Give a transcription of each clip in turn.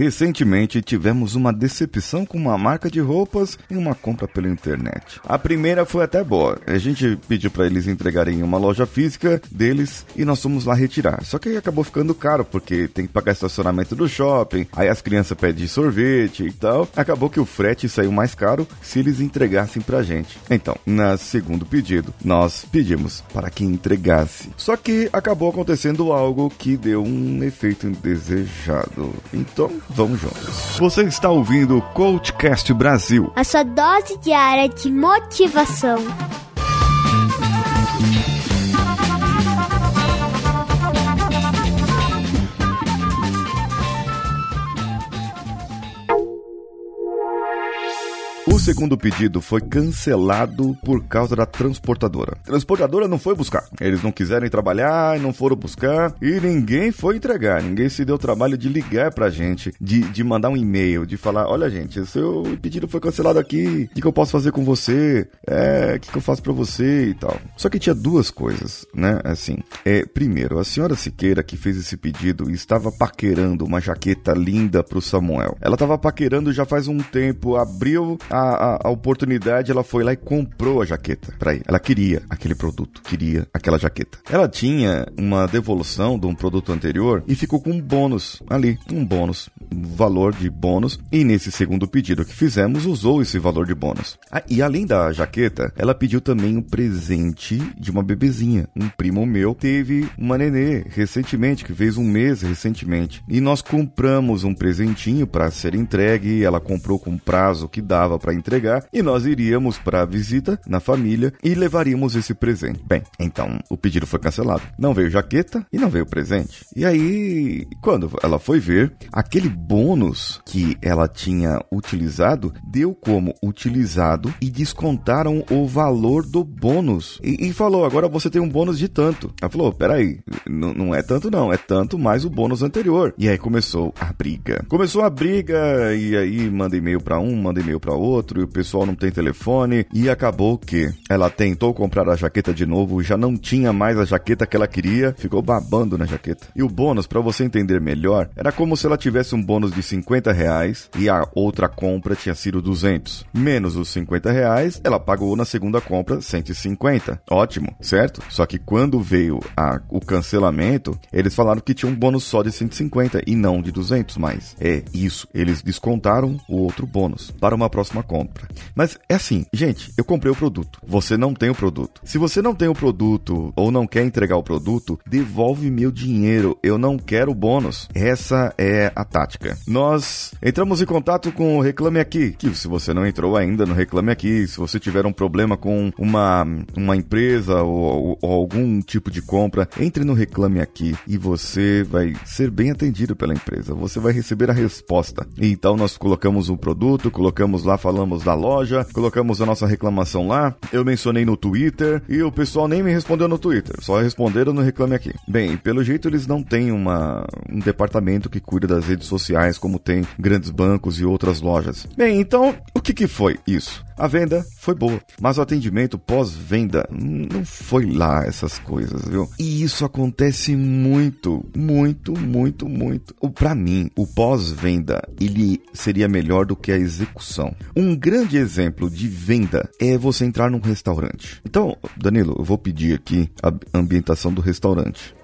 Recentemente tivemos uma decepção com uma marca de roupas em uma compra pela internet. A primeira foi até boa. A gente pediu para eles entregarem em uma loja física deles e nós fomos lá retirar. Só que acabou ficando caro porque tem que pagar estacionamento do shopping, aí as crianças pedem sorvete e tal. Acabou que o frete saiu mais caro se eles entregassem pra gente. Então, na segundo pedido, nós pedimos para que entregasse. Só que acabou acontecendo algo que deu um efeito indesejado. Então, vamos juntos. Você está ouvindo o Coachcast Brasil. A sua dose diária de motivação. Segundo pedido foi cancelado por causa da transportadora. A transportadora não foi buscar. Eles não quiserem trabalhar e não foram buscar e ninguém foi entregar. Ninguém se deu o trabalho de ligar pra gente, de, de mandar um e-mail, de falar: olha, gente, seu pedido foi cancelado aqui. O que, que eu posso fazer com você? É, o que, que eu faço pra você e tal. Só que tinha duas coisas, né? Assim, é, primeiro, a senhora Siqueira que fez esse pedido estava paquerando uma jaqueta linda pro Samuel. Ela estava paquerando já faz um tempo, abriu a a, a, oportunidade, ela foi lá e comprou a jaqueta pra ir. Ela queria aquele produto, queria aquela jaqueta. Ela tinha uma devolução de um produto anterior e ficou com um bônus ali, um bônus, valor de bônus. E nesse segundo pedido que fizemos, usou esse valor de bônus. Ah, e além da jaqueta, ela pediu também um presente de uma bebezinha. Um primo meu teve uma nenê recentemente, que fez um mês recentemente. E nós compramos um presentinho para ser entregue. Ela comprou com prazo que dava para entregar e nós iríamos para a visita na família e levaríamos esse presente. Bem, então o pedido foi cancelado. Não veio jaqueta e não veio presente. E aí, quando ela foi ver, aquele bônus que ela tinha utilizado deu como utilizado e descontaram o valor do bônus. E, e falou: agora você tem um bônus de tanto. Ela falou: peraí, não é tanto não, é tanto mais o bônus anterior. E aí começou a briga. Começou a briga e aí manda e-mail para um, manda e-mail para outro outro e o pessoal não tem telefone. E acabou que ela tentou comprar a jaqueta de novo, já não tinha mais a jaqueta que ela queria, ficou babando na jaqueta. E o bônus, para você entender melhor, era como se ela tivesse um bônus de 50 reais e a outra compra tinha sido 200. Menos os 50 reais, ela pagou na segunda compra 150. Ótimo, certo? Só que quando veio a, o cancelamento, eles falaram que tinha um bônus só de 150 e não de 200 mais. É isso, eles descontaram o outro bônus para uma próxima compra. Mas é assim, gente, eu comprei o produto. Você não tem o produto. Se você não tem o produto ou não quer entregar o produto, devolve meu dinheiro. Eu não quero bônus. Essa é a tática. Nós entramos em contato com o Reclame Aqui. Que se você não entrou ainda no Reclame Aqui, se você tiver um problema com uma, uma empresa ou, ou algum tipo de compra, entre no Reclame Aqui e você vai ser bem atendido pela empresa. Você vai receber a resposta. Então nós colocamos o produto, colocamos lá falamos da loja, colocamos a nossa reclamação lá, eu mencionei no Twitter e o pessoal nem me respondeu no Twitter, só responderam no Reclame Aqui. Bem, pelo jeito eles não têm uma, um departamento que cuida das redes sociais como tem grandes bancos e outras lojas. Bem, então, o que que foi isso? A venda foi boa, mas o atendimento pós-venda não foi lá essas coisas, viu? E isso acontece muito, muito, muito, muito. Para mim, o pós-venda ele seria melhor do que a execução. Um grande exemplo de venda é você entrar num restaurante. Então, Danilo, eu vou pedir aqui a ambientação do restaurante.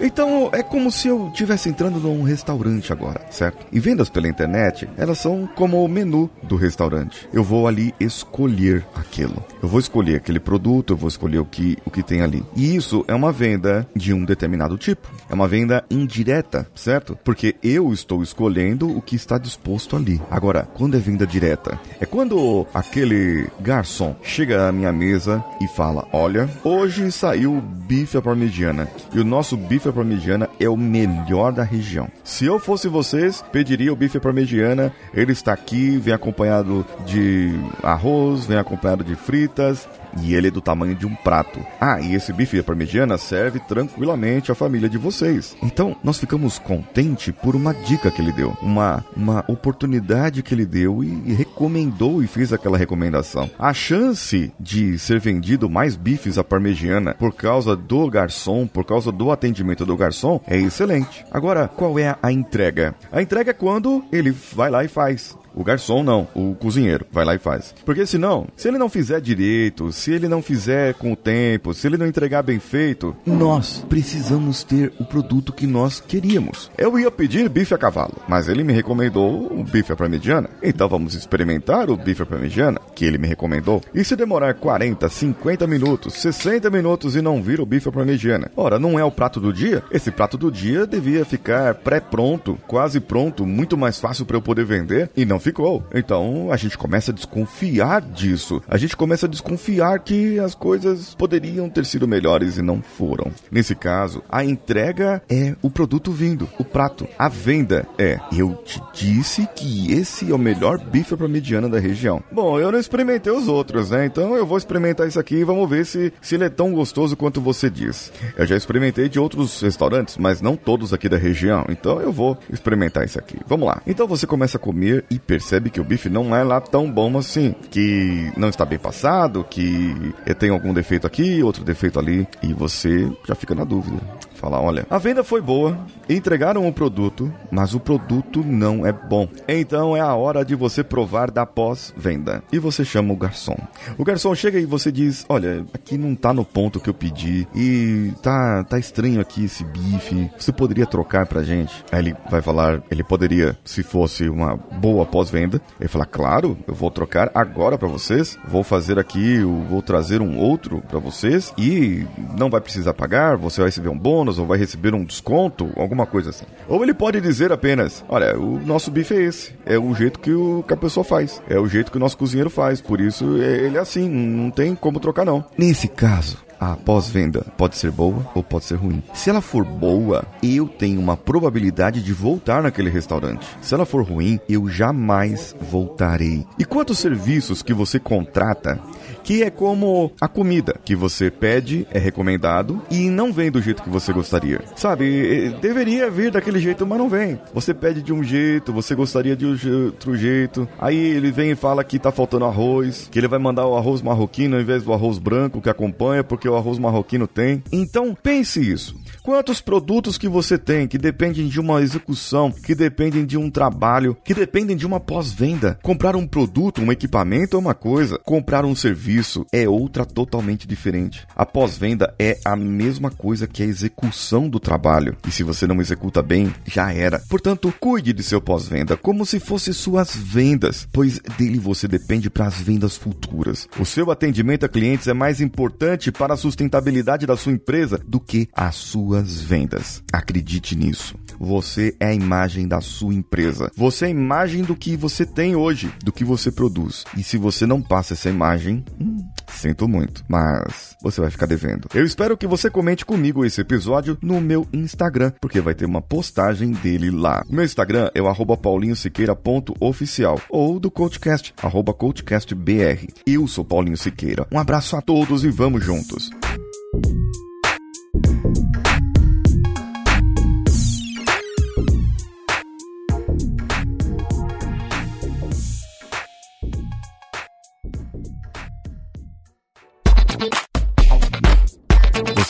Então é como se eu estivesse entrando num restaurante agora, certo? E vendas pela internet, elas são como o menu do restaurante. Eu vou ali escolher aquilo. Eu vou escolher aquele produto, eu vou escolher o que, o que tem ali. E isso é uma venda de um determinado tipo. É uma venda indireta, certo? Porque eu estou escolhendo o que está disposto ali. Agora, quando é venda direta? É quando aquele garçom chega à minha mesa e fala: Olha, hoje saiu bife à parmegiana. E o nosso bife bife à parmegiana é o melhor da região. Se eu fosse vocês, pediria o bife à parmegiana. Ele está aqui, vem acompanhado de arroz, vem acompanhado de fritas, e ele é do tamanho de um prato. Ah, e esse bife à parmegiana serve tranquilamente à família de vocês. Então, nós ficamos contentes por uma dica que ele deu, uma, uma oportunidade que ele deu e, e recomendou e fez aquela recomendação. A chance de ser vendido mais bifes à parmegiana por causa do garçom, por causa do atendimento do garçom, é excelente. Agora, qual é a entrega? A entrega é quando ele vai lá e faz. O garçom não, o cozinheiro vai lá e faz. Porque senão, se ele não fizer direito, se ele não fizer com o tempo, se ele não entregar bem feito, nós precisamos ter o produto que nós queríamos. Eu ia pedir bife a cavalo, mas ele me recomendou o bife à parmegiana. Então vamos experimentar o bife à parmegiana que ele me recomendou. E se demorar 40, 50 minutos, 60 minutos e não vir o bife à parmegiana? Ora, não é o prato do dia? Esse prato do dia devia ficar pré-pronto, quase pronto, muito mais fácil para eu poder vender e não ficou. Então a gente começa a desconfiar disso. A gente começa a desconfiar que as coisas poderiam ter sido melhores e não foram. Nesse caso, a entrega é o produto vindo, o prato. A venda é: eu te disse que esse é o melhor bife para mediana da região. Bom, eu não experimentei os outros, né? Então eu vou experimentar isso aqui e vamos ver se, se ele é tão gostoso quanto você diz. Eu já experimentei de outros restaurantes, mas não todos aqui da região. Então eu vou experimentar isso aqui. Vamos lá. Então você começa a comer e percebe que o bife não é lá tão bom assim, que não está bem passado, que tem algum defeito aqui, outro defeito ali, e você já fica na dúvida. Fala, olha, a venda foi boa, entregaram o produto, mas o produto não é bom. Então é a hora de você provar da pós-venda. E você chama o garçom. O garçom chega e você diz: Olha, aqui não tá no ponto que eu pedi. E tá, tá estranho aqui esse bife. Você poderia trocar pra gente? Aí ele vai falar: Ele poderia, se fosse uma boa pós-venda. Ele fala: Claro, eu vou trocar agora para vocês. Vou fazer aqui, vou trazer um outro para vocês. E não vai precisar pagar. Você vai receber um bônus ou vai receber um desconto, alguma coisa assim. Ou ele pode dizer apenas: Olha, o nosso bife é esse. É o jeito que, o, que a pessoa faz. É o jeito que o nosso cozinheiro faz. Por isso é, ele é assim. Não tem como trocar, não. Nesse caso, a pós-venda pode ser boa ou pode ser ruim. Se ela for boa, eu tenho uma probabilidade de voltar naquele restaurante. Se ela for ruim, eu jamais voltarei. E quantos serviços que você contrata que é como a comida que você pede, é recomendado e não vem do jeito que você gostaria. Sabe, deveria vir daquele jeito, mas não vem. Você pede de um jeito, você gostaria de outro jeito. Aí ele vem e fala que tá faltando arroz, que ele vai mandar o arroz marroquino ao invés do arroz branco que acompanha, porque o arroz marroquino tem. Então, pense isso. Quantos produtos que você tem que dependem de uma execução, que dependem de um trabalho, que dependem de uma pós-venda? Comprar um produto, um equipamento é uma coisa, comprar um serviço é outra totalmente diferente. A pós-venda é a mesma coisa que a execução do trabalho. E se você não executa bem, já era. Portanto, cuide de seu pós-venda como se fosse suas vendas, pois dele você depende para as vendas futuras. O seu atendimento a clientes é mais importante para a sustentabilidade da sua empresa do que a sua suas vendas. Acredite nisso. Você é a imagem da sua empresa. Você é a imagem do que você tem hoje, do que você produz. E se você não passa essa imagem, hum, sinto muito, mas você vai ficar devendo. Eu espero que você comente comigo esse episódio no meu Instagram, porque vai ter uma postagem dele lá. Meu Instagram é o paulinhosiqueira.oficial ou do CoachCast, arroba CoachCastBR. Eu sou Paulinho Siqueira. Um abraço a todos e vamos juntos.